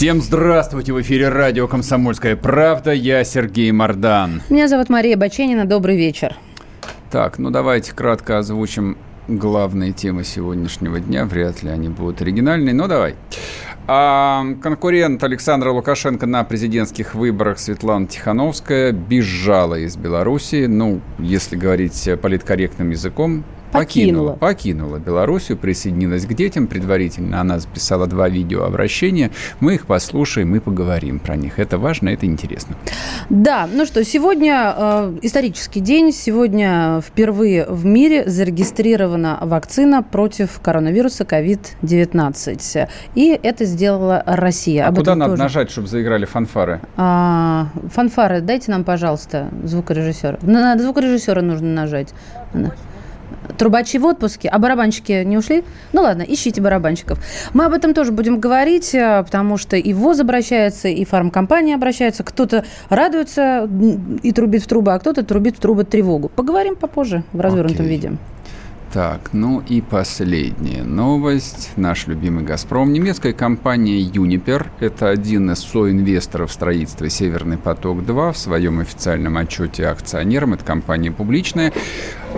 Всем здравствуйте! В эфире радио «Комсомольская правда». Я Сергей Мордан. Меня зовут Мария Баченина. Добрый вечер. Так, ну давайте кратко озвучим главные темы сегодняшнего дня. Вряд ли они будут оригинальные, но давай. А конкурент Александра Лукашенко на президентских выборах Светлана Тихановская бежала из Беларуси. Ну, если говорить политкорректным языком, Покинула. Покинула Белоруссию, присоединилась к детям. Предварительно она записала два видеообращения. Мы их послушаем и поговорим про них. Это важно, это интересно. Да, ну что, сегодня э, исторический день. Сегодня впервые в мире зарегистрирована вакцина против коронавируса COVID-19. И это сделала Россия. А Об куда надо тоже. нажать, чтобы заиграли фанфары? А, фанфары дайте нам, пожалуйста, звукорежиссера. На, на звукорежиссера нужно нажать. На- Трубачи в отпуске, а барабанщики не ушли? Ну ладно, ищите барабанщиков. Мы об этом тоже будем говорить, э, потому что и ВОЗ обращается, и фармкомпания обращается. Кто-то радуется и трубит в трубы, а кто-то трубит в трубы тревогу. Поговорим попозже в развернутом Окей. виде. Так, ну и последняя новость. Наш любимый «Газпром». Немецкая компания «Юнипер» — это один из соинвесторов строительства «Северный поток-2» в своем официальном отчете акционерам, это компания публичная,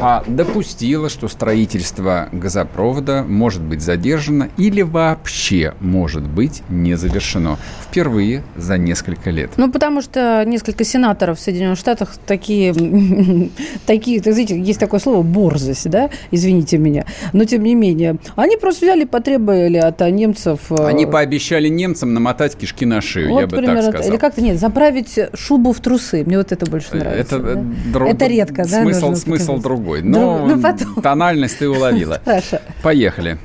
а допустила, что строительство газопровода может быть задержано или вообще может быть не завершено. Впервые за несколько лет. Ну, потому что несколько сенаторов в Соединенных Штатах такие, такие, так знаете, есть такое слово борзость, да, извините меня, но тем не менее, они просто взяли, потребовали от а, немцев... э, Они пообещали немцам намотать кишки на шею, вот я бы примерно, так сказал. Или как-то нет, заправить шубу в трусы. Мне вот это больше нравится. Это, да. дру- Это редко, да, Смысл, смысл показать? Другой. Друг- Но ну, потом. тональность ты уловила. Хорошо. Поехали.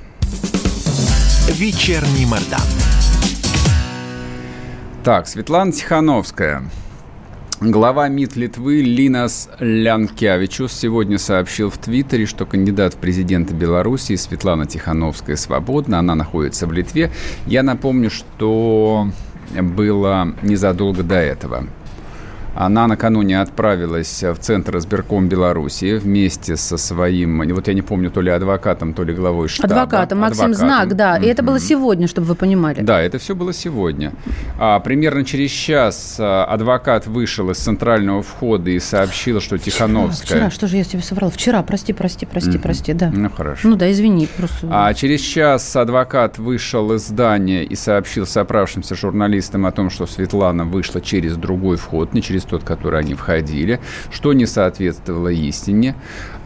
Вечерний Мордан. Так, Светлана Тихановская. Глава МИД Литвы Линас Лянкевичус сегодня сообщил в Твиттере, что кандидат в президенты Беларуси Светлана Тихановская свободна. Она находится в Литве. Я напомню, что было незадолго до этого. Она накануне отправилась в Центр избирком Беларуси вместе со своим, вот я не помню, то ли адвокатом, то ли главой штаба. Адвокатом, Максим Адвокатом. Знак, да. И это было сегодня, чтобы вы понимали. Да, это все было сегодня. А, примерно через час а, адвокат вышел из центрального входа и сообщил, что Тихановская... Вчера, что же я тебе соврал? Вчера, прости, прости, прости, Мгм. прости, да. Ну, хорошо. Ну да, извини, просто... А через час адвокат вышел из здания и сообщил собравшимся журналистам о том, что Светлана вышла через другой вход, не через тот, который они входили, что не соответствовало истине.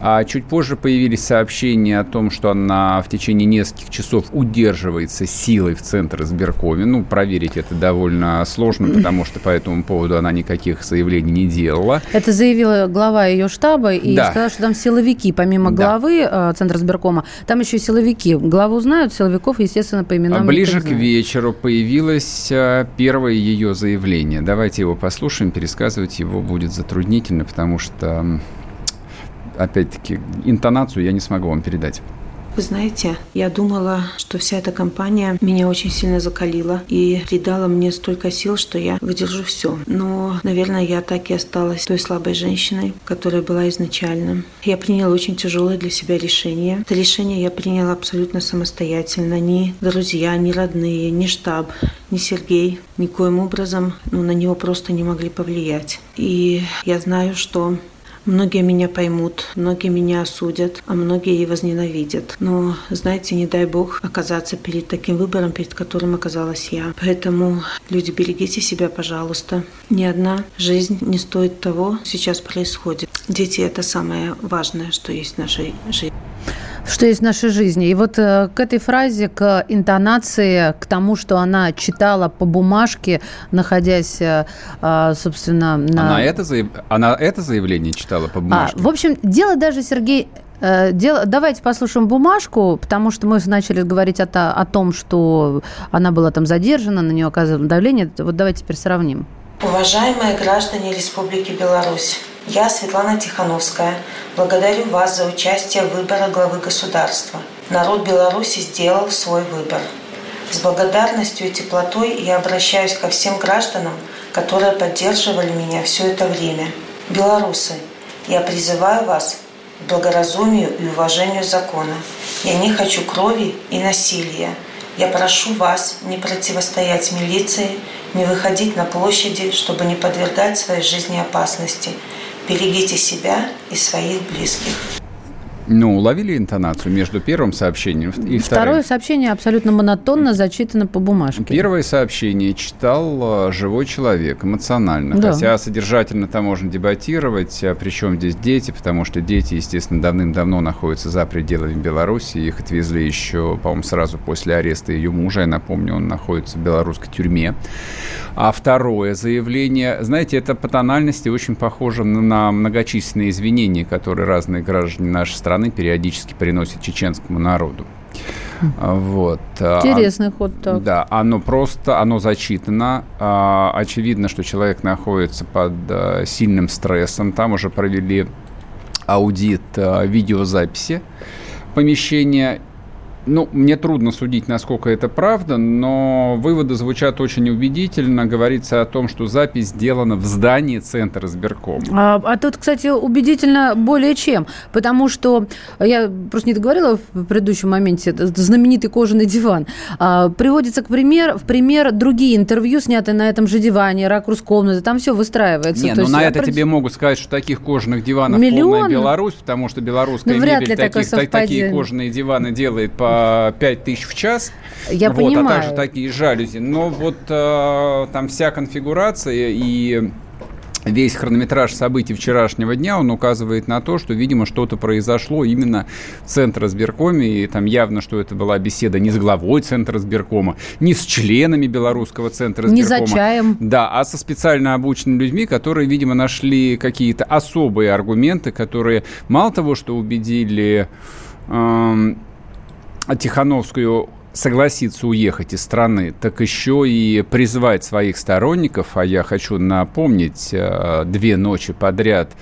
А чуть позже появились сообщения о том, что она в течение нескольких часов удерживается силой в центр избиркоме. Ну, проверить это довольно сложно, потому что по этому поводу она никаких заявлений не делала. Это заявила глава ее штаба и Да. сказала, что там силовики, помимо Да. главы э, Центра сберкома, там еще и силовики. Главу знают, силовиков, естественно, по именам А Ближе к вечеру появилось а, первое ее заявление. Давайте его послушаем. Пересказывать его будет затруднительно, потому что, опять-таки, интонацию я не смогу вам передать. Вы знаете, я думала, что вся эта компания меня очень сильно закалила и придала мне столько сил, что я выдержу все. Но, наверное, я так и осталась той слабой женщиной, которая была изначально. Я приняла очень тяжелое для себя решение. Это решение я приняла абсолютно самостоятельно. Ни друзья, ни родные, ни штаб, ни Сергей никоим образом ну, на него просто не могли повлиять. И я знаю, что Многие меня поймут, многие меня осудят, а многие и возненавидят. Но, знаете, не дай бог оказаться перед таким выбором, перед которым оказалась я. Поэтому, люди, берегите себя, пожалуйста. Ни одна жизнь не стоит того, сейчас происходит. Дети – это самое важное, что есть в нашей жизни. Что есть в нашей жизни. И вот э, к этой фразе, к интонации, к тому, что она читала по бумажке, находясь, э, э, собственно, на... Она, это заяв- она это заявление читала по А, бумажке? в общем, дело даже, Сергей, дело, давайте послушаем бумажку, потому что мы начали говорить о, о том, что она была там задержана, на нее оказывали давление. Вот давайте теперь сравним. Уважаемые граждане Республики Беларусь, я, Светлана Тихановская, благодарю вас за участие в выборе главы государства. Народ Беларуси сделал свой выбор. С благодарностью и теплотой я обращаюсь ко всем гражданам, которые поддерживали меня все это время. Белорусы, я призываю вас к благоразумию и уважению закона. Я не хочу крови и насилия. Я прошу вас не противостоять милиции, не выходить на площади, чтобы не подвергать своей жизни опасности. Берегите себя и своих близких. Ну, уловили интонацию между первым сообщением и вторым? Второе сообщение абсолютно монотонно зачитано по бумажке. Первое сообщение читал э, живой человек, эмоционально. Да. Хотя содержательно там можно дебатировать, а причем здесь дети, потому что дети, естественно, давным-давно находятся за пределами Беларуси. Их отвезли еще, по-моему, сразу после ареста ее мужа. Я напомню, он находится в белорусской тюрьме. А второе заявление, знаете, это по тональности очень похоже на многочисленные извинения, которые разные граждане нашей страны периодически приносят чеченскому народу. Вот. Интересный ход так. Да, оно просто, оно зачитано. А, очевидно, что человек находится под а, сильным стрессом. Там уже провели аудит а, видеозаписи помещения ну, мне трудно судить, насколько это правда, но выводы звучат очень убедительно. Говорится о том, что запись сделана в здании Центра сберком. А, а тут, кстати, убедительно более чем. Потому что, я просто не договорила в предыдущем моменте, знаменитый кожаный диван. А, приводится к пример, в пример другие интервью, снятые на этом же диване, ракурс комнаты, там все выстраивается. Нет, ну на это тебе могут сказать, что таких кожаных диванов Миллион? полная Беларусь, потому что белорусская ну, мебель таких, такие кожаные диваны делает по 5 тысяч в час. Я вот, понимаю. А также такие жалюзи. Но вот э, там вся конфигурация и весь хронометраж событий вчерашнего дня, он указывает на то, что, видимо, что-то произошло именно в Центре сберкоме, и там явно, что это была беседа не с главой Центра сберкома, не с членами Белорусского Центра сберкома. Не за чаем. Да, а со специально обученными людьми, которые, видимо, нашли какие-то особые аргументы, которые мало того, что убедили... Э, Тихановскую согласиться уехать из страны, так еще и призвать своих сторонников, а я хочу напомнить, э, две ночи подряд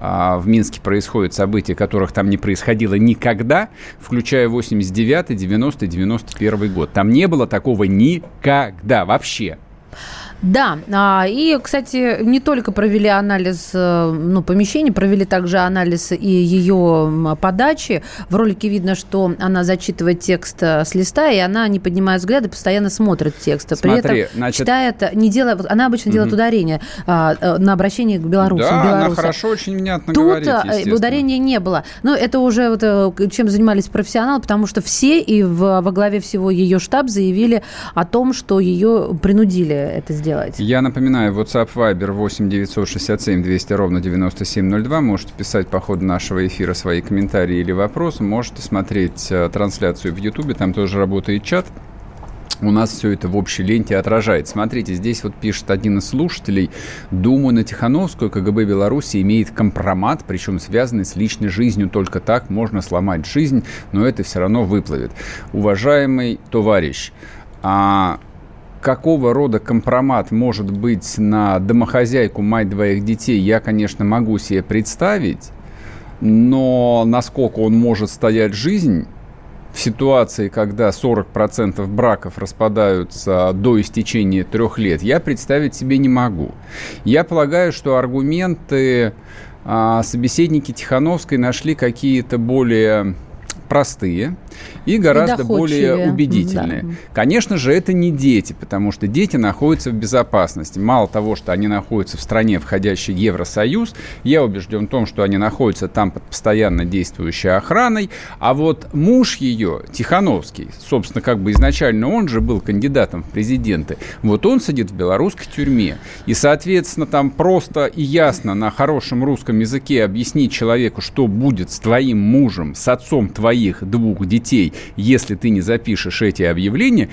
а, в Минске происходят события, которых там не происходило никогда, включая 89 90 91 год. Там не было такого никогда вообще. Да, а, и, кстати, не только провели анализ э, ну, помещения, провели также анализ и ее подачи. В ролике видно, что она зачитывает текст э, с листа, и она, не поднимая взгляды, постоянно смотрит текст. При Смотри, этом значит... читает, не делая, она обычно делает угу. ударение э, на обращение к белорусам. Да, она хорошо, очень внятно Тут говорит, ударения не было. Но это уже вот, чем занимались профессионалы, потому что все и в, во главе всего ее штаб заявили о том, что ее принудили это сделать сделать. Я напоминаю, WhatsApp Viber 8 967 200 ровно 9702. Можете писать по ходу нашего эфира свои комментарии или вопросы. Можете смотреть э, трансляцию в YouTube, там тоже работает чат у нас все это в общей ленте отражает. Смотрите, здесь вот пишет один из слушателей. Думаю, на Тихановскую КГБ Беларуси имеет компромат, причем связанный с личной жизнью. Только так можно сломать жизнь, но это все равно выплывет. Уважаемый товарищ, а какого рода компромат может быть на домохозяйку, мать двоих детей, я, конечно, могу себе представить, но насколько он может стоять жизнь в ситуации, когда 40% браков распадаются до истечения трех лет, я представить себе не могу. Я полагаю, что аргументы а, собеседники Тихановской нашли какие-то более простые и гораздо и более убедительные. Да. Конечно же, это не дети, потому что дети находятся в безопасности. Мало того, что они находятся в стране, входящей в Евросоюз, я убежден в том, что они находятся там под постоянно действующей охраной, а вот муж ее, Тихановский, собственно, как бы изначально он же был кандидатом в президенты, вот он сидит в белорусской тюрьме. И, соответственно, там просто и ясно на хорошем русском языке объяснить человеку, что будет с твоим мужем, с отцом твоих двух детей, детей, если ты не запишешь эти объявления,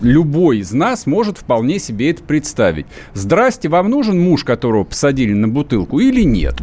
любой из нас может вполне себе это представить. Здрасте, вам нужен муж, которого посадили на бутылку или нет?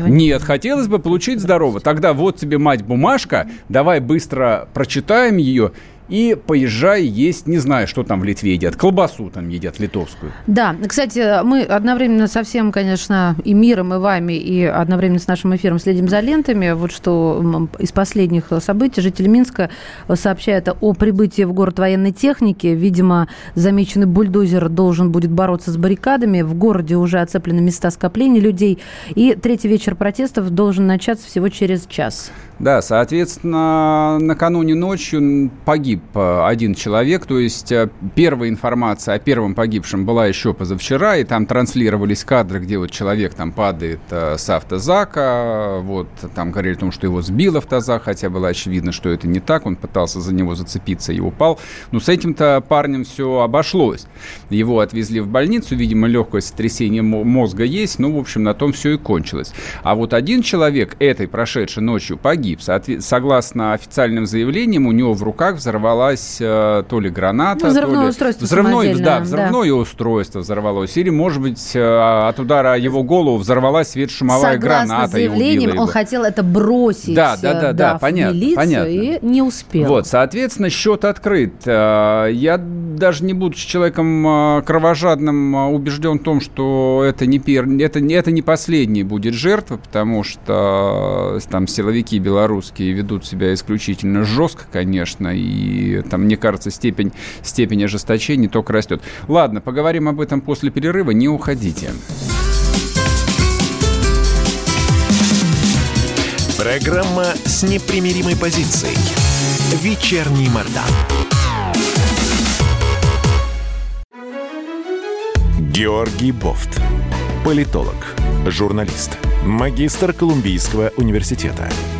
Ой, нет, хотелось бы получить здорово. Тогда вот тебе мать бумажка, давай быстро прочитаем ее и поезжай есть, не знаю, что там в Литве едят, колбасу там едят литовскую. Да, кстати, мы одновременно со всем, конечно, и миром, и вами, и одновременно с нашим эфиром следим за лентами. Вот что из последних событий жители Минска сообщают о прибытии в город военной техники. Видимо, замеченный бульдозер должен будет бороться с баррикадами. В городе уже оцеплены места скопления людей. И третий вечер протестов должен начаться всего через час. Да, соответственно, накануне ночью погиб э, один человек, то есть э, первая информация о первом погибшем была еще позавчера, и там транслировались кадры, где вот человек там падает э, с автозака, вот там говорили о том, что его сбил автозак, хотя было очевидно, что это не так, он пытался за него зацепиться и упал. Но с этим-то парнем все обошлось. Его отвезли в больницу, видимо, легкое сотрясение мозга есть, ну, в общем, на том все и кончилось. А вот один человек этой прошедшей ночью погиб, погиб. Согласно официальным заявлениям, у него в руках взорвалась э, то ли граната, взрывное то ли... устройство взрывное, да, взрывное да. устройство взорвалось. Или, может быть, э, от удара его голову взорвалась светошумовая Согласно граната заявлениям, он хотел это бросить да, да, да, да, да, понятно, в понятно. и не успел. Вот, соответственно, счет открыт. Э, я даже не будучи человеком кровожадным, убежден в том, что это не, пер... это, это не последний будет жертва, потому что там силовики белорусские ведут себя исключительно жестко, конечно, и там, мне кажется, степень, степень ожесточения только растет. Ладно, поговорим об этом после перерыва, не уходите. Программа с непримиримой позицией. Вечерний Мордан. Георгий Бофт. Политолог, журналист, магистр Колумбийского университета –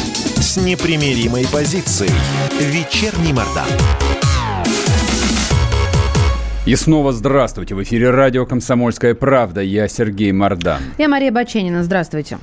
с непримиримой позицией. Вечерний Мордан. И снова здравствуйте. В эфире радио «Комсомольская правда». Я Сергей Мордан. Я Мария Баченина. Здравствуйте.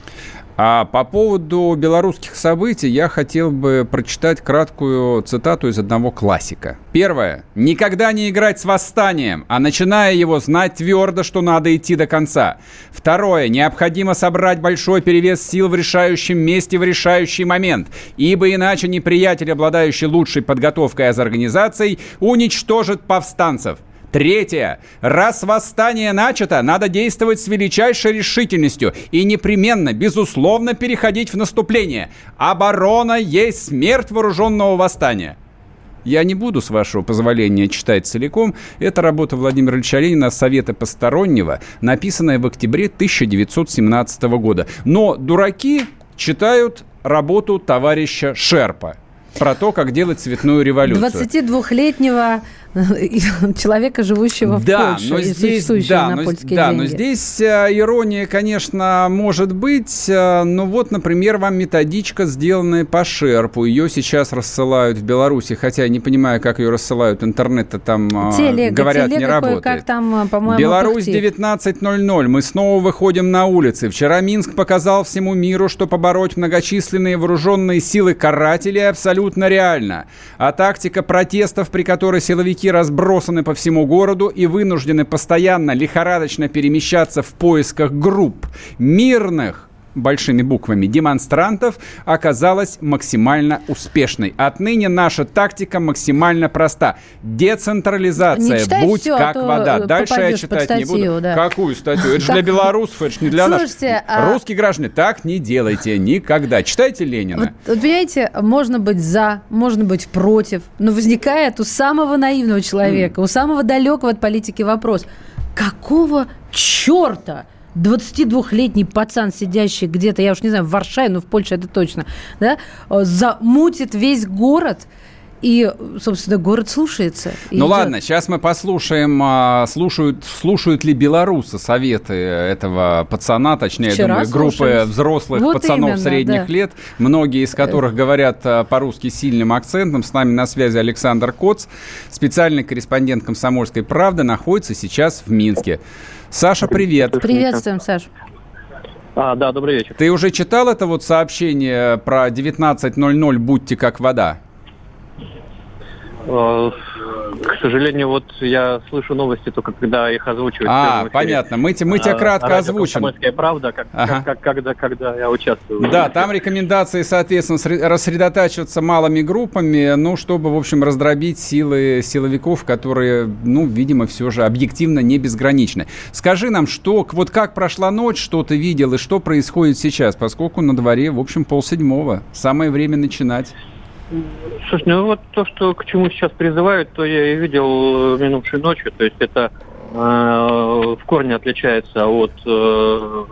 А по поводу белорусских событий я хотел бы прочитать краткую цитату из одного классика. Первое. «Никогда не играть с восстанием, а начиная его, знать твердо, что надо идти до конца». Второе. Необходимо собрать большой перевес сил в решающем месте в решающий момент, ибо иначе неприятель, обладающий лучшей подготовкой из организаций, уничтожит повстанцев. Третье. Раз восстание начато, надо действовать с величайшей решительностью и непременно, безусловно, переходить в наступление. Оборона есть смерть вооруженного восстания. Я не буду, с вашего позволения, читать целиком. Это работа Владимира Ильича Ленина «Советы постороннего», написанная в октябре 1917 года. Но дураки читают работу товарища Шерпа про то, как делать цветную революцию. 22-летнего человека, живущего да, в Польше но здесь, да, но, да, но здесь э, ирония, конечно, может быть. Но вот, например, вам методичка, сделанная по Шерпу. Ее сейчас рассылают в Беларуси, хотя я не понимаю, как ее рассылают. Интернет-то там, э, телега, говорят, телега не работает. Как там, по-моему, Беларусь 19.00. Мы снова выходим на улицы. Вчера Минск показал всему миру, что побороть многочисленные вооруженные силы карателей абсолютно реально. А тактика протестов, при которой силовики разбросаны по всему городу и вынуждены постоянно лихорадочно перемещаться в поисках групп. Мирных большими буквами демонстрантов оказалась максимально успешной. Отныне наша тактика максимально проста. Децентрализация, будь все, как вода. Дальше я читать статью, не буду. Да. Какую статью? Это же для белорусов, это же не для Слушайте, нас. А... Русские граждане, так не делайте никогда. Читайте Ленина. Вот, вот понимаете, можно быть за, можно быть против, но возникает у самого наивного человека, mm. у самого далекого от политики вопрос. Какого черта? 22-летний пацан, сидящий где-то, я уж не знаю, в Варшаве, но в Польше это точно, да, замутит весь город И, собственно, город слушается. Ну идет. ладно, сейчас мы послушаем, а, слушают, слушают ли белорусы советы этого пацана, точнее, Вчера думаю, группы слушались. взрослых вот пацанов именно, средних да. лет, многие из которых говорят а, по-русски сильным акцентом. С нами на связи Александр Коц, специальный корреспондент «Комсомольской правды», находится сейчас в Минске. Саша, привет. Приветствуем, Саша. А, да, добрый вечер. Ты уже читал это вот сообщение про 19.00 «Будьте как вода»? К сожалению, вот я слышу новости только когда их озвучивают. А, понятно. Мы, мы тебя а, кратко а, озвучим. правда, как, ага. как, как, когда, когда я участвую. Да, там рекомендации, соответственно, рассредотачиваться малыми группами, ну, чтобы, в общем, раздробить силы силовиков, которые, ну, видимо, все же объективно не безграничны. Скажи нам, что, вот как прошла ночь, что ты видел и что происходит сейчас, поскольку на дворе, в общем, полседьмого. Самое время начинать. Слушай, ну вот то, что к чему сейчас призывают, то я и видел э, минувшей ночью. То есть это э, в корне отличается от, э,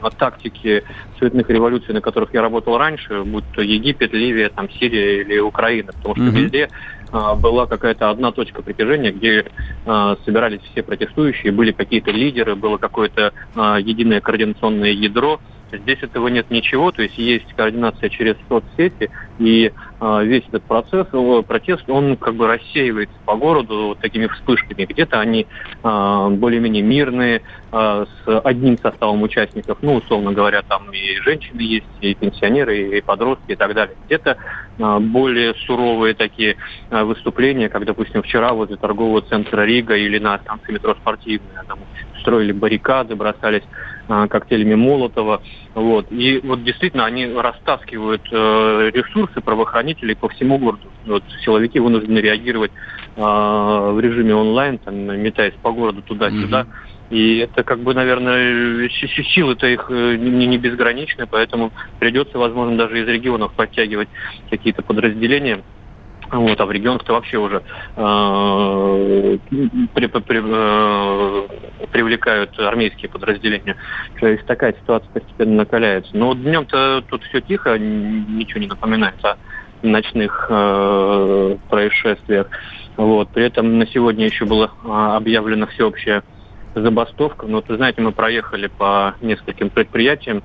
от тактики цветных революций, на которых я работал раньше, будь то Египет, Ливия, там, Сирия или Украина. Потому что mm-hmm. везде э, была какая-то одна точка притяжения, где э, собирались все протестующие, были какие-то лидеры, было какое-то э, единое координационное ядро. Здесь этого нет ничего, то есть есть координация через соцсети, и э, весь этот процесс, протест, он как бы рассеивается по городу вот такими вспышками. Где-то они э, более-менее мирные, э, с одним составом участников, ну, условно говоря, там и женщины есть, и пенсионеры, и подростки, и так далее. Где-то э, более суровые такие э, выступления, как, допустим, вчера возле торгового центра Рига или на станции метро «Спортивная», там строили баррикады, бросались э, коктейлями Молотова. Вот. И вот действительно они растаскивают э, ресурсы правоохранителей по всему городу. Вот, силовики вынуждены реагировать э, в режиме онлайн, там, метаясь по городу туда-сюда. Mm-hmm. И это как бы, наверное, силы-то их э, не, не безграничны, поэтому придется, возможно, даже из регионов подтягивать какие-то подразделения вот, а в регионах-то вообще уже э, при, при, э, привлекают армейские подразделения. То есть такая ситуация постепенно накаляется. Но днем-то тут все тихо, ничего не напоминает о ночных э, происшествиях. Вот. При этом на сегодня еще была объявлена всеобщая забастовка. Но, вот, знаете, мы проехали по нескольким предприятиям,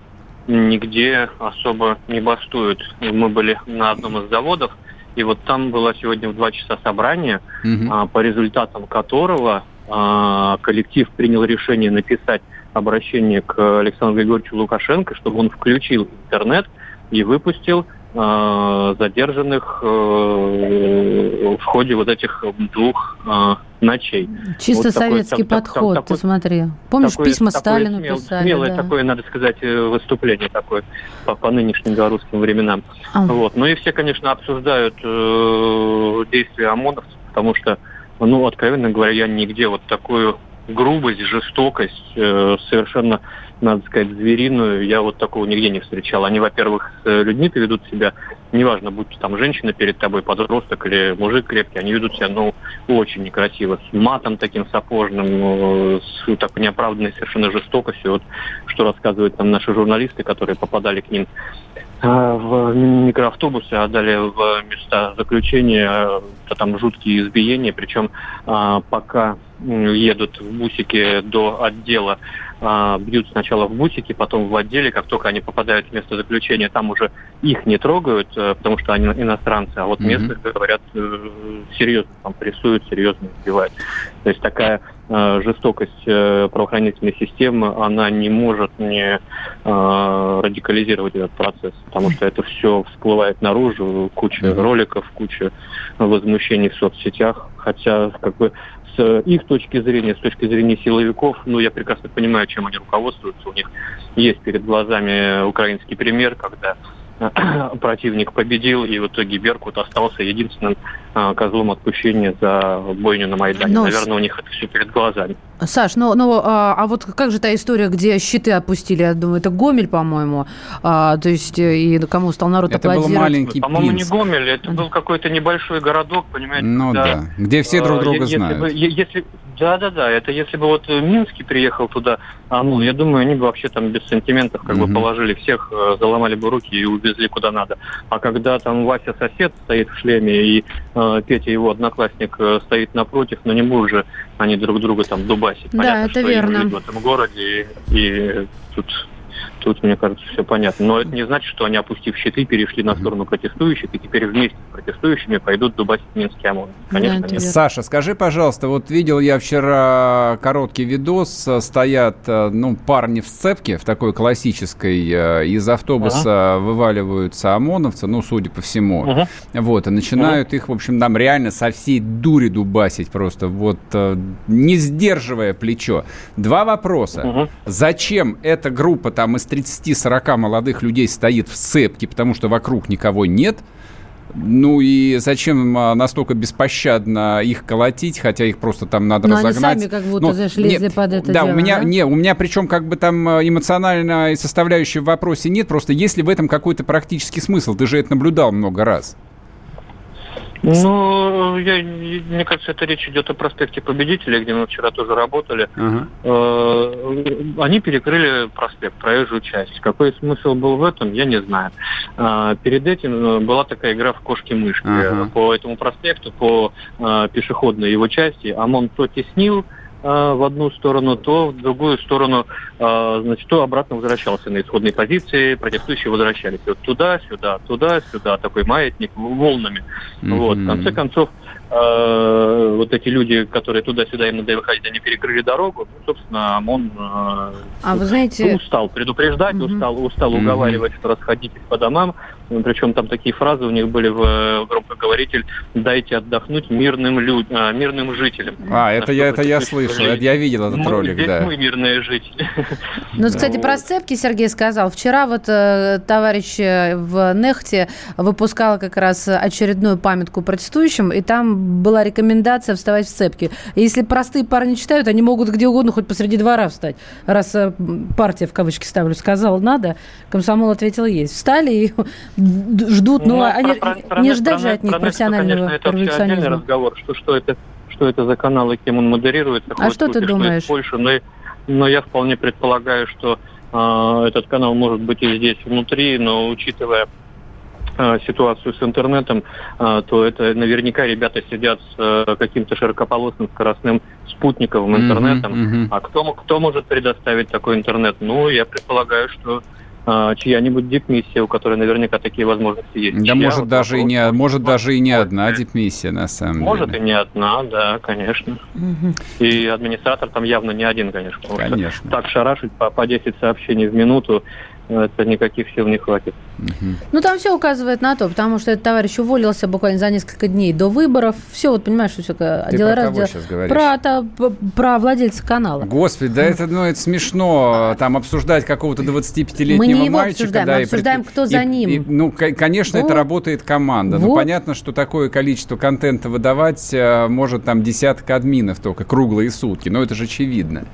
нигде особо не бастуют. Мы были на одном из заводов, и вот там было сегодня в два часа собрание, угу. по результатам которого а, коллектив принял решение написать обращение к Александру Григорьевичу Лукашенко, чтобы он включил интернет и выпустил задержанных э, в ходе вот этих двух э, ночей. Чисто вот советский такой, подход, так, ты такой, смотри. Помнишь, такое, письма такое Сталину смел, писали? Смелое да. такое, надо сказать, э, выступление такое по, по нынешним белорусским временам. А. Вот. Ну и все, конечно, обсуждают э, действия ОМОНовцев, потому что, ну, откровенно говоря, я нигде вот такую грубость, жестокость э, совершенно надо сказать, звериную, я вот такого нигде не встречал. Они, во-первых, с людьми-то ведут себя, неважно, будь то там женщина перед тобой, подросток или мужик крепкий, они ведут себя, ну, очень некрасиво, с матом таким сапожным, э, с такой неоправданной совершенно жестокостью, вот, что рассказывают там наши журналисты, которые попадали к ним э, в микроавтобусы, а далее в места заключения, то там жуткие избиения, причем пока едут в бусике до отдела бьют сначала в бусике, потом в отделе, как только они попадают в место заключения, там уже их не трогают, э, потому что они иностранцы, а вот местных, mm-hmm. говорят, э, серьезно там прессуют, серьезно избивают. То есть такая э, жестокость правоохранительной системы, она не может не радикализировать этот процесс, потому что это все всплывает наружу, куча mm-hmm. роликов, куча возмущений в соцсетях, хотя как бы с их точки зрения, с точки зрения силовиков, ну, я прекрасно понимаю, чем они руководствуются. У них есть перед глазами украинский пример, когда противник победил, и в итоге Беркут остался единственным а, козлом отпущения за бойню на Майдане. Но... Наверное, у них это все перед глазами. Саш, ну, ну а, а вот как же та история, где щиты опустили? Я думаю, это Гомель, по-моему. А, то есть, э, и кому стал народ это аплодировать? был маленький По-моему, не Гомель, это был какой-то небольшой городок, понимаете? Ну да, где все друг друга если знают. Бы, если, Да, да, да. Это если бы вот Минский приехал туда, а ну, я думаю, они бы вообще там без сантиментов как Мгм. бы положили всех, э, заломали бы руки и увезли куда надо. А когда там Вася сосед стоит в шлеме и э, Петя его одноклассник э, стоит напротив, ну не будут же они друг друга там дубасить. Да, Понятно, это что верно. в этом городе и, и тут Тут, мне кажется, все понятно. Но это не значит, что они, опустив щиты, перешли на сторону протестующих и теперь вместе с протестующими пойдут дубасить Минский ОМОН. Конечно, это нет. Саша, скажи, пожалуйста, вот видел я вчера короткий видос, э, стоят, э, ну, парни в сцепке, в такой классической, э, из автобуса вываливаются ОМОНовцы, ну, судя по всему, Мгм. вот, и начинают их, в общем, там реально со всей дури дубасить просто, вот, не сдерживая плечо. Два вопроса. Мгм. Зачем эта группа там из 30-40 молодых людей стоит в сцепке, потому что вокруг никого нет? Ну и зачем а, настолько беспощадно их колотить, хотя их просто там надо Но Ну, они разогнать? сами как будто Ну, лезли нет, под это Да, дело, у меня, да? не, у меня причем как бы там э, эмоциональной составляющей в вопросе нет, просто есть ли в этом какой-то практический смысл? Ты же это наблюдал много раз. Ну, я, мне кажется, это речь идет о проспекте Победителя, где мы вчера тоже работали. Э, Они перекрыли проспект, проезжую часть. Какой смысл был в этом, я не знаю. А, Перед этим э, была такая игра в кошки-мышки. Ага. По этому проспекту, по э, пешеходной его части, ОМОН то теснил э, в одну сторону, то в другую сторону, э, значит, то обратно возвращался на исходные позиции, протестующие возвращались. Вот туда, сюда, туда, сюда, такой маятник волнами. Вот, в конце концов, э, вот эти люди, которые туда-сюда им надо выходить, они перекрыли дорогу. Ну, собственно, ОМОН э, А вы знаете, устал предупреждать, Мгм. устал, устал уговаривать, что расходитесь по домам. Ну, Причем там такие фразы у них были в э, громкоговоритель «дайте отдохнуть мирным, люд... а, мирным жителям». А, это я, это я слышал, это я видел этот «Мы- ролик, здесь да. мы мирные жители. Ну, кстати, про сцепки Сергей сказал. Вчера вот э, товарищ э, в Нехте выпускал как раз очередную памятку протестующим, и там была рекомендация вставать в сцепки. Если простые парни читают, они могут где угодно, хоть посреди двора встать. Раз партия, в кавычки ставлю, сказала надо, комсомол ответил есть. Встали и ждут, но Ну, они про- про- не ждать про же от них профессионального конечно, это отдельный революционизма. разговор, что, что, это, что это за канал и кем он модерируется. А что ты думаешь? Польши, но, но я вполне предполагаю, что а, этот канал может быть и здесь внутри, но учитывая а, ситуацию с интернетом, а, то это наверняка ребята сидят с а, каким-то широкополосным скоростным спутниковым интернетом. мгм. А кто, кто может предоставить такой интернет? Ну, я предполагаю, что а, чья-нибудь дипмиссия, у которой наверняка такие возможности есть. Да Чья? может Вот даже и не, может даже и не одна э, дипмиссия на самом Может деле. и не одна, да, конечно. Мгм. И администратор там явно не один, конечно. Конечно. Так шарашить по, по 10 сообщений в минуту, это никаких сил не хватит. Ну, там все указывает на то, потому что этот товарищ уволился буквально за несколько дней до выборов. Все, вот понимаешь, что все Ты дело про раз, кого дело- сейчас говоришь? Про, п- про владельца канала. Господи, да это, ну, это смешно, там обсуждать какого-то 25-летнего Мы не его мальчика. обсуждаем, да, мы и обсуждаем, пред- кто и- за ним. и, ну, ко- конечно, это Вот. работает команда. Ну, Вот. понятно, что такое количество контента выдавать э, может там десяток админов только, круглые сутки, но это же очевидно.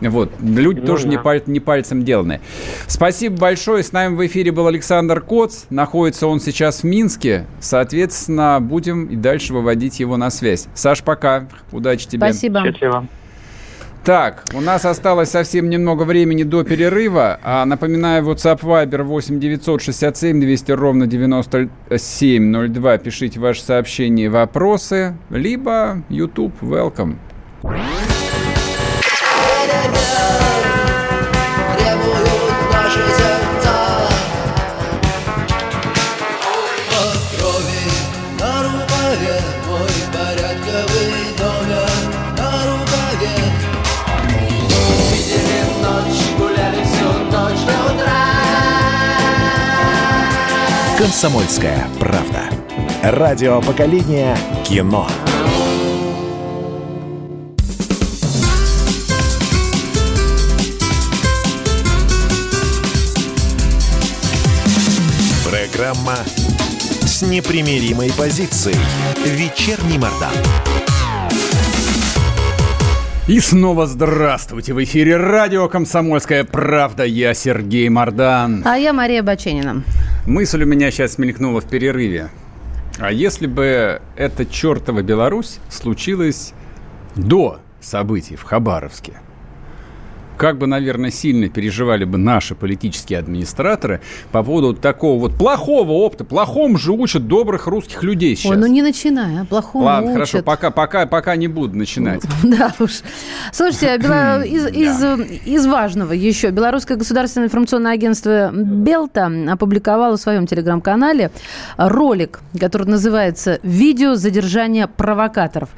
Вот, люди Ну тоже не, да. паль- не пальцем деланы. Спасибо большое, с нами в эфире был Александр Коц, находится он сейчас в Минске, соответственно, будем и дальше выводить его на связь. Саш, пока, удачи тебе. Спасибо. Счастливо. Так, у нас осталось совсем немного времени до перерыва. А напоминаю, WhatsApp Viber 8 967 200 ровно 9702. Пишите ваши сообщения и вопросы. Либо YouTube Welcome. «Комсомольская правда». Радио поколения кино. Программа с непримиримой позицией. Вечерний Мордан. И снова здравствуйте! В эфире радио «Комсомольская правда». Я Сергей Мордан. А я Мария Баченина. Мысль у меня сейчас мелькнула в перерыве. А если бы эта чертова Беларусь случилась до событий в Хабаровске, как бы, наверное, сильно переживали бы наши политические администраторы по поводу такого вот плохого опыта. Плохом же учат добрых русских людей сейчас. Ой, ну не начинай, а плохому Ладно, учат. хорошо, пока, пока, пока не буду начинать. Да уж. Слушайте, из, из- из важного еще. Белорусское государственное информационное агентство Белта опубликовало в своем телеграм-канале ролик, который называется «Видео задержания провокаторов».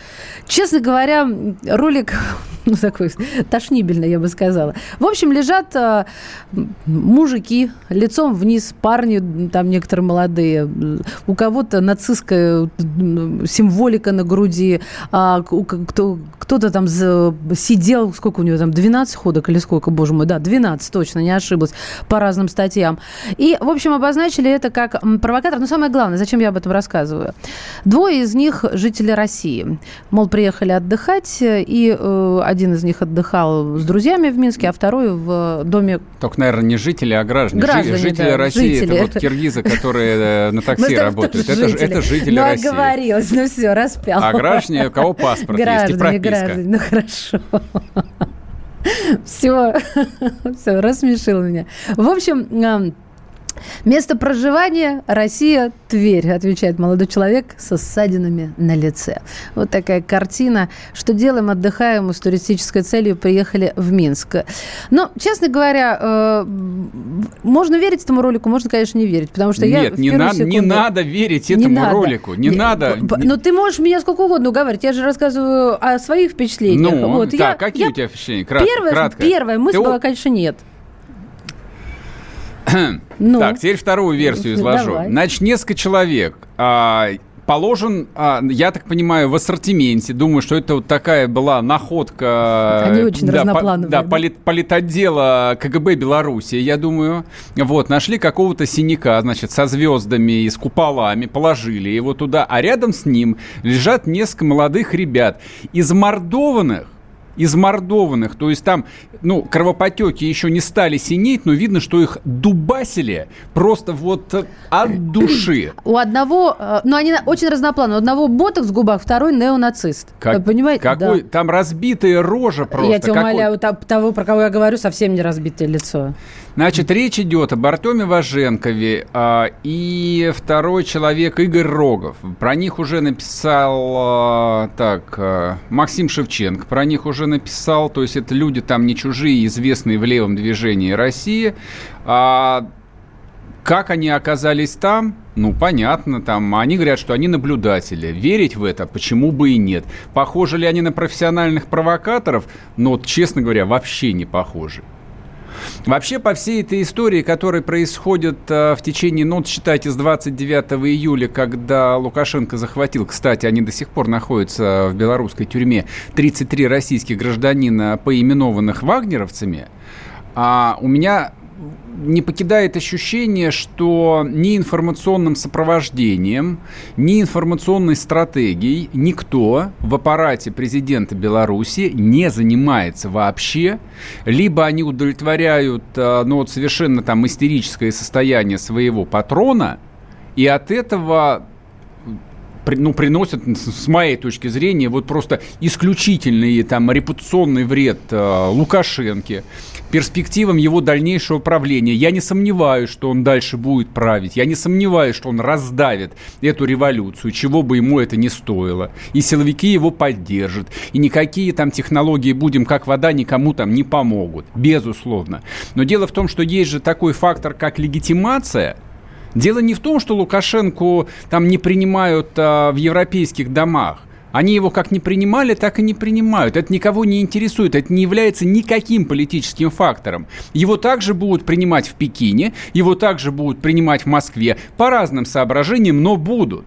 Честно говоря, ролик ну, такой тошнибельный, я бы сказала. В общем, лежат м, мужики лицом вниз, парни, там некоторые молодые, у кого-то нацистская м, символика на груди, а, кто, кто-то там сидел, сколько у него там, 12 ходок или сколько, боже мой, да, 12, точно, не ошиблась, по разным статьям. И, в общем, обозначили это как провокатор. Но самое главное, зачем я об этом рассказываю? Двое из них жители России. Мол, приехали отдыхать, и э, один из них отдыхал с друзьями в Минске, а второй в доме Только, наверное, не жители, а граждане. Граждане, жители да, России жители. это вот киргизы, которые э, на такси работают. Это, ж- это жители ну, России. оговорилась, ну все, распял. А граждане, у кого паспорт есть и Граждане, прописка. граждане, ну хорошо. Все, все, рассмешил меня. В общем, место проживания Россия, Тверь, отвечает молодой человек со ссадинами на лице. Вот такая картина. Что делаем? Отдыхаем и с туристической целью приехали в Минск. Но, честно говоря, э, можно верить этому ролику, можно, конечно, не верить, потому что я Нет, в не, первую надо, не секунду- надо верить не этому надо. ролику. Не, надо. п- п- Ну, ты можешь меня сколько угодно уговаривать. Я же рассказываю о своих впечатлениях. Ну, вот, так, я- какие я- у тебя впечатления? Кратко, Первая, кратко. первая мысль Ты была, конечно, нет. Ну, Так, теперь вторую версию изложу. Давай. Значит, несколько человек а, положен, а, я так понимаю, в ассортименте. Думаю, что это вот такая была находка... Они очень да, по- да, да? полит- политотдела КГБ Беларуси, я думаю. Вот, нашли какого-то синяка, значит, со звездами и с куполами, положили его туда, а рядом с ним лежат несколько молодых ребят, измордованных, измордованных, то есть там, ну, кровопотеки еще не стали синеть, но видно, что их дубасили просто вот э, от души. у одного, э, ну, они очень разноплановые. У одного ботокс в губах, второй неонацист. Как- понимаете? Какой, Да. Там разбитая рожа просто. Я тебя какой- умоляю, того, про кого я говорю, совсем не разбитое лицо. Значит, речь идет об Артеме Важенкове а, и второй человек Игорь Рогов. Про них уже написал а, так а, Максим Шевченко. Про них уже написал. То есть это люди там не чужие, известные в левом движении России. А, как они оказались там? Ну, понятно, там они говорят, что они наблюдатели. Верить в это почему бы и нет. Похожи ли они на профессиональных провокаторов? Вот, честно говоря, вообще не похожи. Вообще, по всей этой истории, которая происходит э, в течение, ну, считайте, с 29 июля, когда Лукашенко захватил, кстати, они до сих пор находятся в белорусской тюрьме, 33 российских гражданина, поименованных вагнеровцами, а у меня не покидает ощущение, что ни информационным сопровождением, ни информационной стратегией никто в аппарате президента Беларуси не занимается вообще. Либо они удовлетворяют э, ну, вот совершенно там истерическое состояние своего патрона, и от этого ну, приносят, с моей точки зрения, вот просто исключительный там репутационный вред э, Лукашенке, перспективам его дальнейшего правления. Я не сомневаюсь, что он дальше будет править. Я не сомневаюсь, что он раздавит эту революцию, чего бы ему это ни стоило. И силовики его поддержат. И никакие там технологии будем как вода никому там не помогут. Безусловно. Но дело в том, что есть же такой фактор, как легитимация – Дело не в том, что Лукашенко там не принимают а, в европейских домах. Они его как не принимали, так и не принимают. Это никого не интересует, это не является никаким политическим фактором. Его также будут принимать в Пекине, его также будут принимать в Москве по разным соображениям, но будут.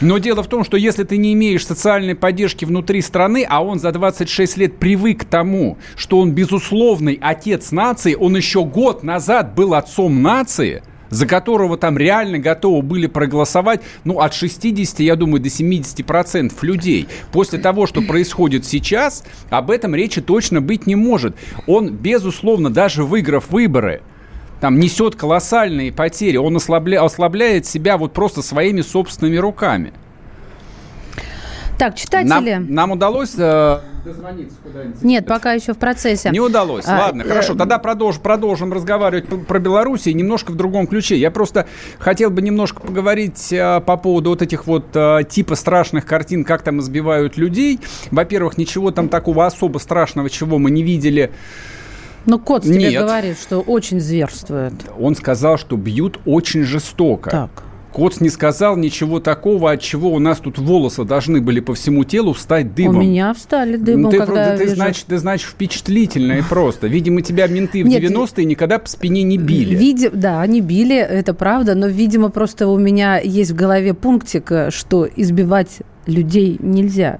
Но дело в том, что если ты не имеешь социальной поддержки внутри страны, а он за 26 лет привык к тому, что он безусловный отец нации, он еще год назад был отцом нации, за которого там реально готовы были проголосовать, ну, от 60, я думаю, до 70% людей. После того, что происходит сейчас, об этом речи точно быть не может. Он, безусловно, даже выиграв выборы, там несет колоссальные потери, он ослабля- ослабляет себя вот просто своими собственными руками. Так, читатели. Нам, нам удалось э, дозвониться куда-нибудь. Нет, пока еще в процессе. Не удалось. А, Ладно, э, хорошо. Тогда продолж, продолжим разговаривать про Белоруссию немножко в другом ключе. Я просто хотел бы немножко поговорить а, по поводу вот этих вот а, типа страшных картин, как там избивают людей. Во-первых, ничего там такого особо страшного, чего мы не видели. Ну, кот тебе Нет. говорит, что очень зверствует. Он сказал, что бьют очень жестоко. Так. Коц не сказал ничего такого, от чего у нас тут волосы должны были по всему телу встать дыбом. У меня встали Ну, ты, когда просто- я ты, вижу. значит, ты, значит, впечатлительная просто. Видимо, тебя менты в Нет, 90-е никогда по спине не били. Види- Да, они били, это правда, но, видимо, просто у меня есть в голове пунктик, э, что избивать людей нельзя.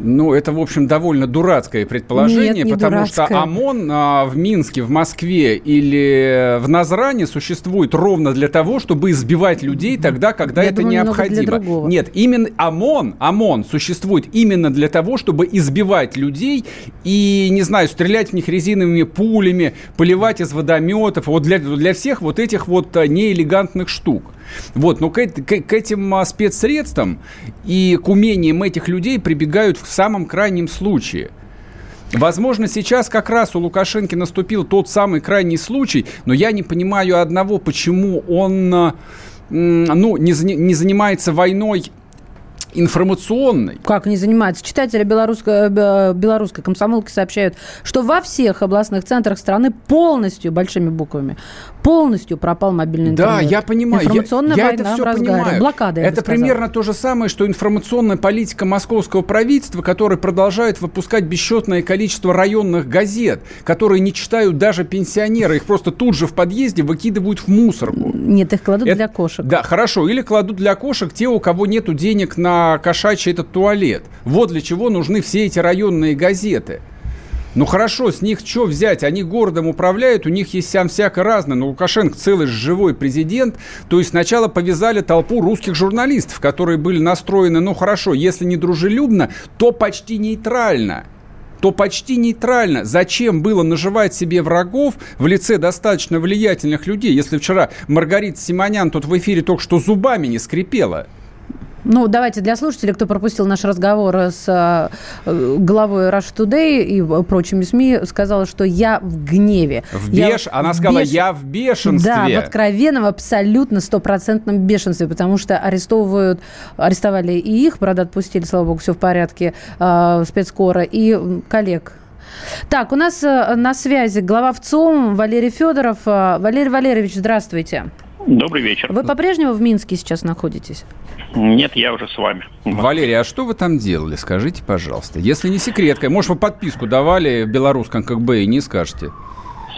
Ну, это, в общем, довольно дурацкое предположение, Нет, не потому дурацкое. что ОМОН а, в Минске, в Москве или в Назране существует ровно для того, чтобы избивать людей тогда, когда Я это думаю, необходимо. Нет, именно ОМОН, ОМОН существует именно для того, чтобы избивать людей и, не знаю, стрелять в них резиновыми пулями, поливать из водометов, вот для, для всех вот этих вот а, неэлегантных штук. Вот, но к, к- к этим а, спецсредствам и к умениям этих людей прибегают в самом крайнем случае. Возможно, сейчас как раз у Лукашенко наступил тот самый крайний случай, но я не понимаю одного, почему он а, ну, не, не занимается войной информационной. Как не занимается? Читатели белорусской, э, белорусской комсомолки сообщают, что во всех областных центрах страны полностью, большими буквами, полностью пропал мобильный интернет. Да, я понимаю. Я- Информационная я, война это все понимаю. Блокада, я Это примерно то же самое, что информационная политика московского правительства, которое продолжает выпускать бесчетное количество районных газет, которые не читают даже пенсионеры. Их просто тут же в подъезде выкидывают в мусорку. Нет, их кладут Это- для кошек. Да, хорошо. Или кладут для кошек те, у кого нету денег на кошачий этот туалет. Вот для чего нужны все эти районные газеты. Ну хорошо, с них что взять? Они городом управляют, у них есть сам всяко разное. Но Лукашенко целый живой президент. То есть сначала повязали толпу русских журналистов, которые были настроены, ну хорошо, если не дружелюбно, то почти нейтрально то почти нейтрально. Зачем было наживать себе врагов в лице достаточно влиятельных людей, если вчера Маргарита Симонян тут в эфире только что зубами не скрипела? Ну, давайте для слушателей, кто пропустил наш разговор с э, главой Rush Today и э, прочими СМИ, сказала, что я в гневе. В Я беш... Она сказала, беш- я в бешенстве. Да, в откровенном, абсолютно стопроцентном бешенстве, потому что арестовывают, арестовали и их, правда, отпустили, слава богу, все в порядке, э, спецскора, и коллег. Так, у нас э, на связи глава ВЦОМ Валерий Федоров. Валерий Валерьевич, здравствуйте. Добрый вечер. Вы по-прежнему в Минске сейчас находитесь? Нет, я уже с вами. Валерий, а что вы там делали? Скажите, пожалуйста. Если не секретка, может, вы подписку давали в белорусском КГБ и не скажете?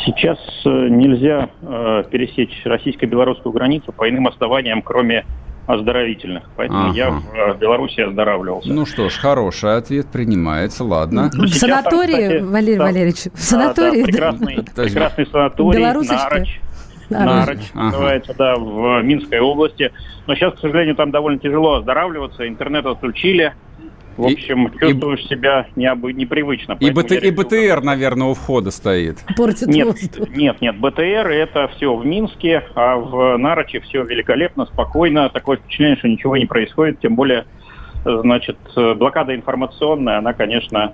Сейчас э, нельзя э, пересечь российско-белорусскую границу по иным основаниям, кроме оздоровительных. Поэтому Ага. я в э, Беларуси оздоравливался. Ну что ж, хороший ответ принимается, ладно. Ну, В там, санатории, кстати, Валерий там- Валерьевич, в Да, санатории, да, да? прекрасный, есть- прекрасный санаторий, Белорусочка? Нарочь. Нарочь Ага. называется, да, в Минской области. Но сейчас, к сожалению, там довольно тяжело оздоравливаться, интернет отключили. В И- общем, и- чувствуешь себя необы- непривычно. И, БТ, я и решил БТР, наверное, у входа стоит. Портит Нет, воздух. нет, нет, БТР это все в Минске, а в Нарочи все великолепно, спокойно. Такое впечатление, что ничего не происходит, тем более, значит, блокада информационная, она, конечно,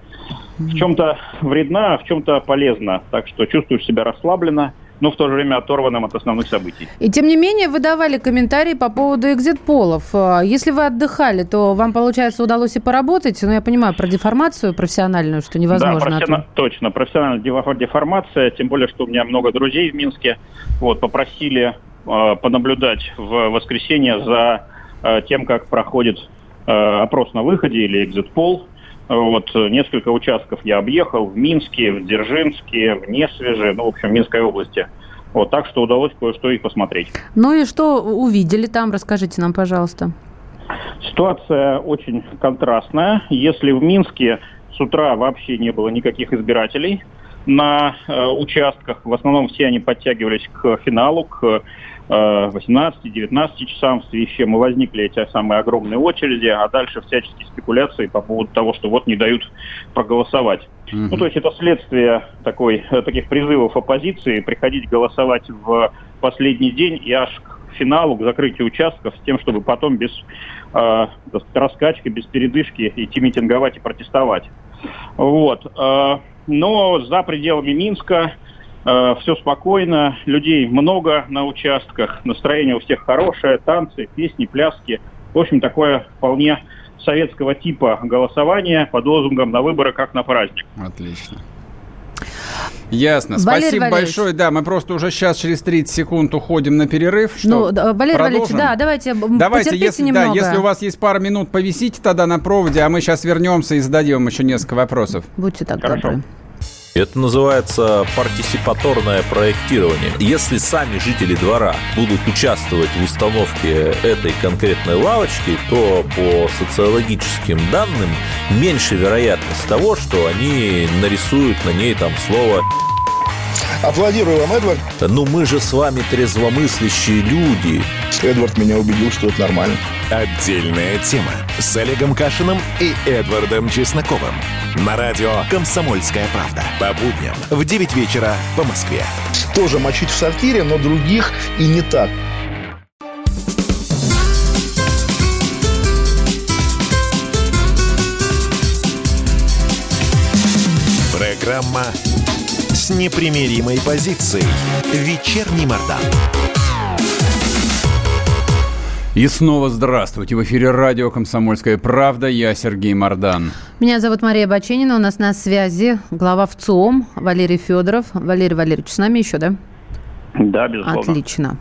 в чем-то вредна, а в чем-то полезна. Так что чувствуешь себя расслабленно, но в то же время оторванным от основных событий. И тем не менее вы давали комментарии по поводу экзит-полов. А, Если вы отдыхали, то вам, получается, удалось и поработать. Но я понимаю про деформацию профессиональную, что Да, невозможно. профессиона- от- точно, профессиональная дефо- деформация, тем более, что у меня много друзей в Минске. Вот, попросили э, понаблюдать в воскресенье за э, тем, как проходит э, опрос на выходе или экзит-пол. Вот, э, несколько участков я объехал в Минске, в Дзержинске, в Несвеже, ну, в общем, в Минской области. Вот, так что удалось кое-что и посмотреть. Ну и что увидели там? Расскажите нам, пожалуйста. Ситуация очень контрастная. Если в Минске с утра вообще не было никаких избирателей на э, участках, в основном все они подтягивались к финалу, к 18-19 часам, в связи с чем и возникли эти самые огромные очереди, а дальше всяческие спекуляции по поводу того, что вот не дают проголосовать. Мгм. Ну, то есть это следствие такой, э, таких призывов оппозиции приходить голосовать в последний день и аж к финалу, к закрытию участков, с тем, чтобы потом без э, раскачки, без передышки идти митинговать и протестовать. Вот. э, Но за пределами Минска все спокойно, людей много на участках, настроение у всех хорошее, танцы, песни, пляски. В общем, такое вполне советского типа голосование под лозунгом «на выборы, как на праздник». Отлично. Ясно. Валерий Спасибо Валерьевич. большое. Да, мы просто уже сейчас через 30 секунд уходим на перерыв. Что, Ну, да, Валерий Валерьевич, продолжим? да, давайте, Давайте, если, да, немного. если у вас есть пара минут, повисите тогда на проводе, а мы сейчас вернемся и зададим еще несколько вопросов. Будьте так Хорошо. добры. Это называется партисипаторное проектирование. Если сами жители двора будут участвовать в установке этой конкретной лавочки, то по социологическим данным меньше вероятность того, что они нарисуют на ней там слово Аплодирую вам, Эдвард. «Ну мы же с вами трезвомыслящие люди». Эдвард меня убедил, что это нормально. Отдельная тема с Олегом Кашиным и Эдвардом Чесноковым. На радио «Комсомольская правда». По будням в 9 вечера по Москве. Тоже мочить в сортире, но других и не так. Программа с непримиримой позицией. Вечерний Мордан. И снова здравствуйте. В эфире радио «Комсомольская правда». Я Сергей Мордан. Меня зовут Мария Баченина, у нас на связи глава ВЦИОМ Валерий Федоров. Валерий Валерьевич, с нами еще, да? Да, безусловно. Отлично.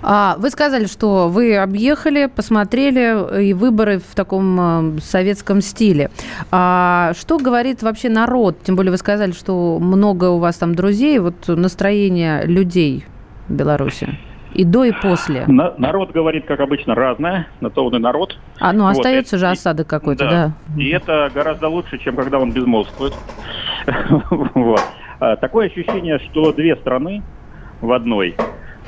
А, вы сказали, что вы объехали, посмотрели и выборы в таком э, советском стиле. А что говорит вообще народ? Тем более вы сказали, что много у вас там друзей. Вот настроение людей в Беларуси и до, и после. На- народ говорит, как обычно, разное. На то он и народ. А, ну, Вот, остается же осадок какой-то, да. И это гораздо лучше, чем когда он безмолвствует. Вот. А, Такое ощущение, что две страны в одной.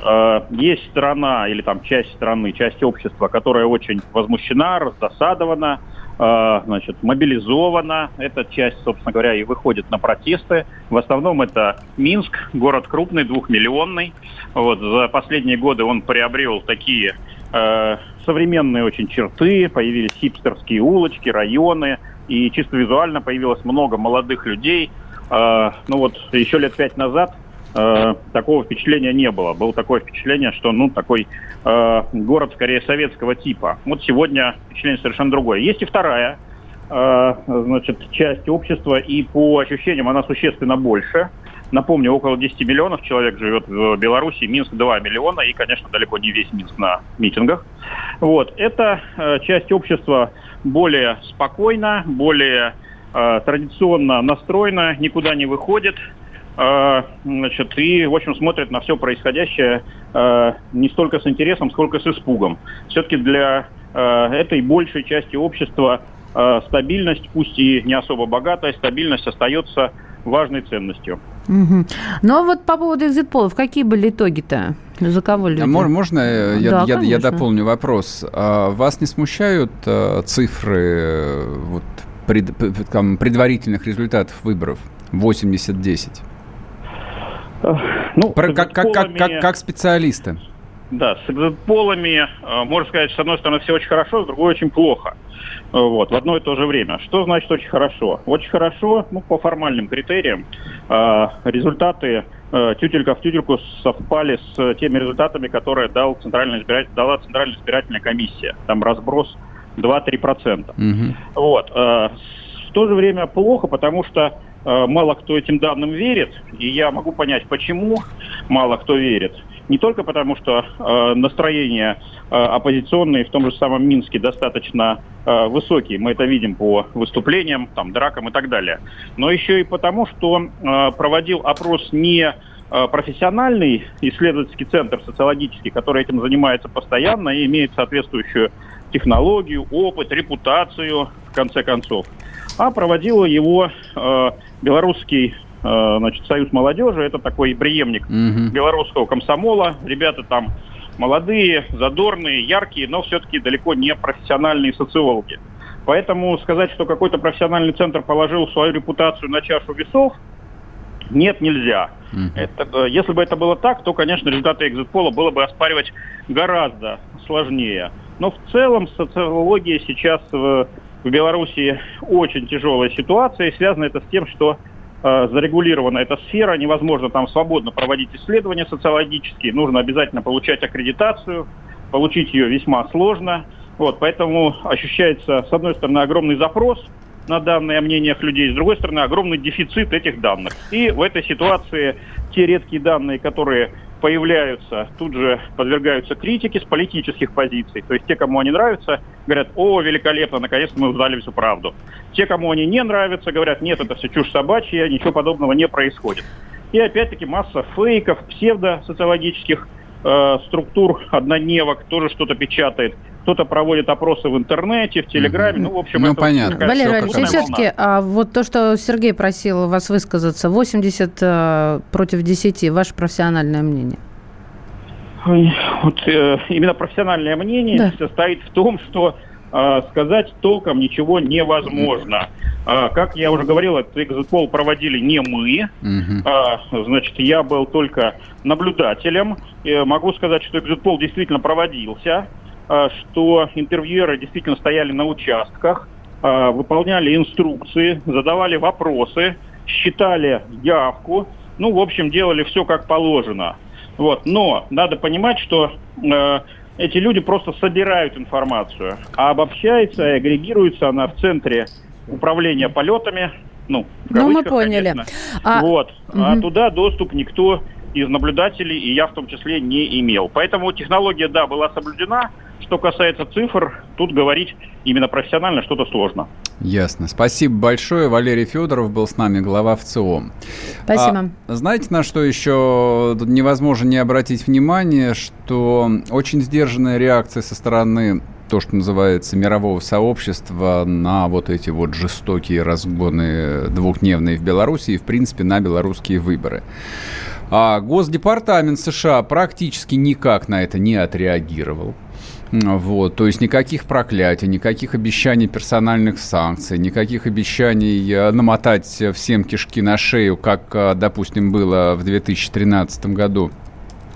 А, Есть страна или там часть страны, часть общества, которая очень возмущена, раздосадована, а, значит, мобилизована. Эта часть, собственно говоря, и выходит на протесты. В основном это Минск, город крупный, двухмиллионный. Вот, за последние годы он приобрел такие э, современные очень черты, появились хипстерские улочки, районы, и чисто визуально появилось много молодых людей. Э, ну вот еще лет пять назад э, такого впечатления не было. Было такое впечатление, что ну такой э, город скорее советского типа. Вот сегодня впечатление совершенно другое. Есть и вторая э, значит, часть общества, и по ощущениям она существенно больше. Напомню, около 10 миллионов человек живет в Беларуси, Минск 2 миллиона, и, конечно, далеко не весь Минск на митингах. Вот. Эта э, часть общества более спокойна, более э, традиционно настроена, никуда не выходит, значит, и, в общем, смотрит на все происходящее э, не столько с интересом, сколько с испугом. Все-таки для э, этой большей части общества стабильность, пусть и не особо богатая, стабильность остается важной ценностью. Мгм. Ну, а вот по поводу экзит-полов, какие были итоги-то? За кого люди? А можно э, я, Да, я- я дополню вопрос? А Вас не смущают цифры э, вот, пред- предварительных результатов выборов? 80-10. Ну, Про- как, как, как, как, как специалисты. Да, с экзит-полами, э, можно сказать, с одной стороны, все очень хорошо, с другой очень плохо. Э, Вот, в одно и то же время. Что значит очень хорошо? Очень хорошо, ну, по формальным критериям, э, результаты э, тютелька в тютельку совпали с теми результатами, которые дал Центральная избиратель- дала Центральная избирательная комиссия. Там разброс 2-3%. Мгм. Вот. э, В то же время плохо, потому что э, мало кто этим данным верит, и я могу понять, почему мало кто верит. Не только потому, что э, настроения э, оппозиционные в том же самом Минске достаточно э, высокие, мы это видим по выступлениям, там, дракам и так далее, но еще и потому, что э, проводил опрос не э, профессиональный исследовательский центр социологический, который этим занимается постоянно и имеет соответствующую технологию, опыт, репутацию, конце концов, а проводил его э, белорусский э, значит, союз молодежи, это такой преемник Мгм. белорусского комсомола. Ребята там молодые, задорные, яркие, но все-таки далеко не профессиональные социологи. Поэтому сказать, что какой-то профессиональный центр положил свою репутацию на чашу весов, нет, нельзя. Это, э, если бы это было так, то, конечно, результаты экзит-пола было бы оспаривать гораздо сложнее. Но в целом социология сейчас в, в Беларуси очень тяжелая ситуация, и связано это с тем, что э, зарегулирована эта сфера, невозможно там свободно проводить исследования социологические, нужно обязательно получать аккредитацию, получить ее весьма сложно. Вот, поэтому ощущается, с одной стороны, огромный запрос на данные о мнениях людей, с другой стороны, огромный дефицит этих данных. И в этой ситуации те редкие данные, которые появляются, тут же подвергаются критике с политических позиций. То есть те, кому они нравятся, говорят, о, великолепно, наконец-то мы узнали всю правду. Те, кому они не нравятся, говорят, нет, это все чушь собачья, ничего подобного не происходит. И опять-таки масса фейков, псевдосоциологических э, структур, однодневок, тоже что-то печатает. Кто-то проводит опросы в интернете, в Телеграме. Ну, в общем, Ну, это понятно. такая Валерий Валерьевич, все-таки а, вот то, что Сергей просил вас высказаться, 80 э, против 10, ваше профессиональное мнение? Ой, Вот э, именно профессиональное мнение Да. состоит в том, что сказать толком ничего невозможно. А, как я уже говорил, этот экзит-пол проводили не мы. А, значит, я был только наблюдателем. Могу сказать, что экзит-пол действительно проводился, а, что интервьюеры действительно стояли на участках, а, выполняли инструкции, задавали вопросы, считали явку. Ну, в общем, делали все как положено. Вот. Но надо понимать, что э, эти люди просто собирают информацию, а обобщается и агрегируется она в центре управления полетами. Ну, в Ну, мы кавычках, поняли. конечно. А- Вот. А Мгм. туда доступ никто из наблюдателей, и я в том числе, не имел. Поэтому технология, да, была соблюдена. Что касается цифр, тут говорить именно профессионально что-то сложно. Ясно. Спасибо большое. Валерий Федоров был с нами, глава ВЦИОМ. Спасибо. А знаете, на что еще невозможно не обратить внимание, что очень сдержанная реакция со стороны то, что называется мирового сообщества на вот эти вот жестокие разгоны двухдневные в Беларуси и, в принципе, на белорусские выборы. А Госдепартамент США практически никак на это не отреагировал. Вот, то есть никаких проклятий, никаких обещаний персональных санкций, никаких обещаний э, намотать всем кишки на шею, как, э, допустим, было в 2013 году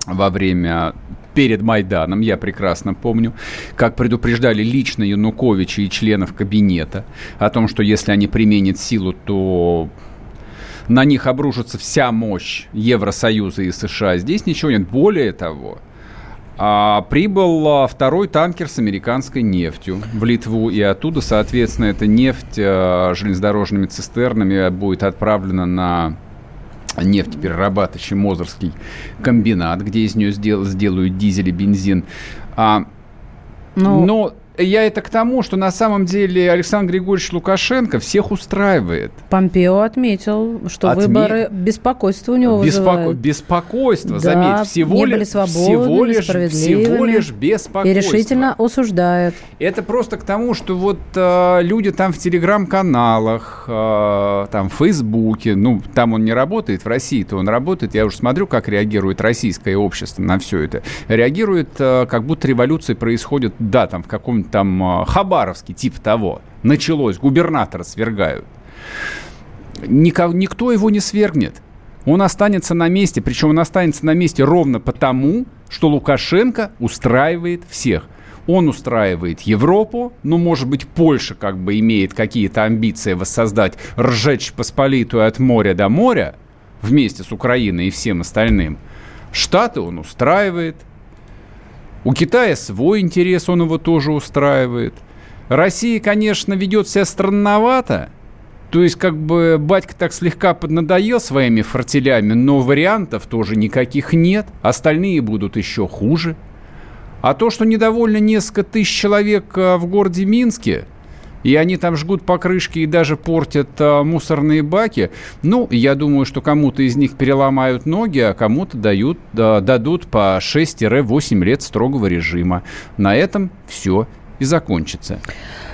во время перед Майданом, я прекрасно помню, как предупреждали лично Януковича и членов кабинета о том, что если они применят силу, то на них обрушится вся мощь Евросоюза и США. Здесь ничего нет. Более того, а, прибыл а, второй танкер с американской нефтью в Литву, и оттуда, соответственно, эта нефть а, железнодорожными цистернами будет отправлена на нефтеперерабатывающий Мозырский комбинат, где из нее сдел- сделают дизель и бензин. А, Ну, но я это к тому, что на самом деле Александр Григорьевич Лукашенко всех устраивает. Помпео отметил, что Отме- выборы беспокойство у него Беспоко- вызывают. Беспокойство, Да, заметь, всего, ли- были свободными, всего лишь, всего лишь беспокойство. И решительно осуждает. Это просто к тому, что вот э, люди там в телеграм-каналах, э, там в Фейсбуке, ну, там он не работает, в России-то он работает, я уже смотрю, как реагирует российское общество на все это. Реагирует, э, как будто революция происходит, да, там в каком-то там э, Хабаровске, типа того. Началось, губернатора свергают. Нико- никто его не свергнет. Он останется на месте, причем он останется на месте ровно потому, что Лукашенко устраивает всех. Он устраивает Европу, ну, может быть, Польша как бы имеет какие-то амбиции воссоздать, ржечь Посполитую от моря до моря вместе с Украиной и всем остальным. Штаты он устраивает. У Китая свой интерес, он его тоже устраивает. Россия, конечно, ведет себя странновато. То есть, как бы, батька так слегка поднадоел своими фортелями, но вариантов тоже никаких нет. Остальные будут еще хуже. А то, что недовольны несколько тысяч человек а, в городе Минске, и они там жгут покрышки и даже портят а, мусорные баки, ну, я думаю, что кому-то из них переломают ноги, а кому-то дают, да, дадут по 6-8 лет строгого режима. На этом все и закончится.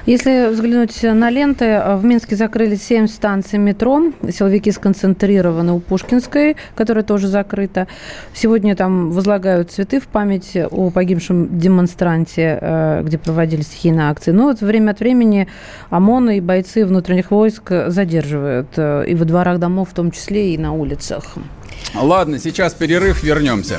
Если взглянуть на ленты, в Минске закрыли 7 станций метро. Силовики сконцентрированы у Пушкинской, которая тоже закрыта. Сегодня там возлагают цветы в память о погибшем демонстранте, э, где проводились стихийные акции. Но вот время от времени ОМОН и бойцы внутренних войск задерживают. э, И во дворах домов в том числе, и на улицах. Ладно, сейчас перерыв, вернемся.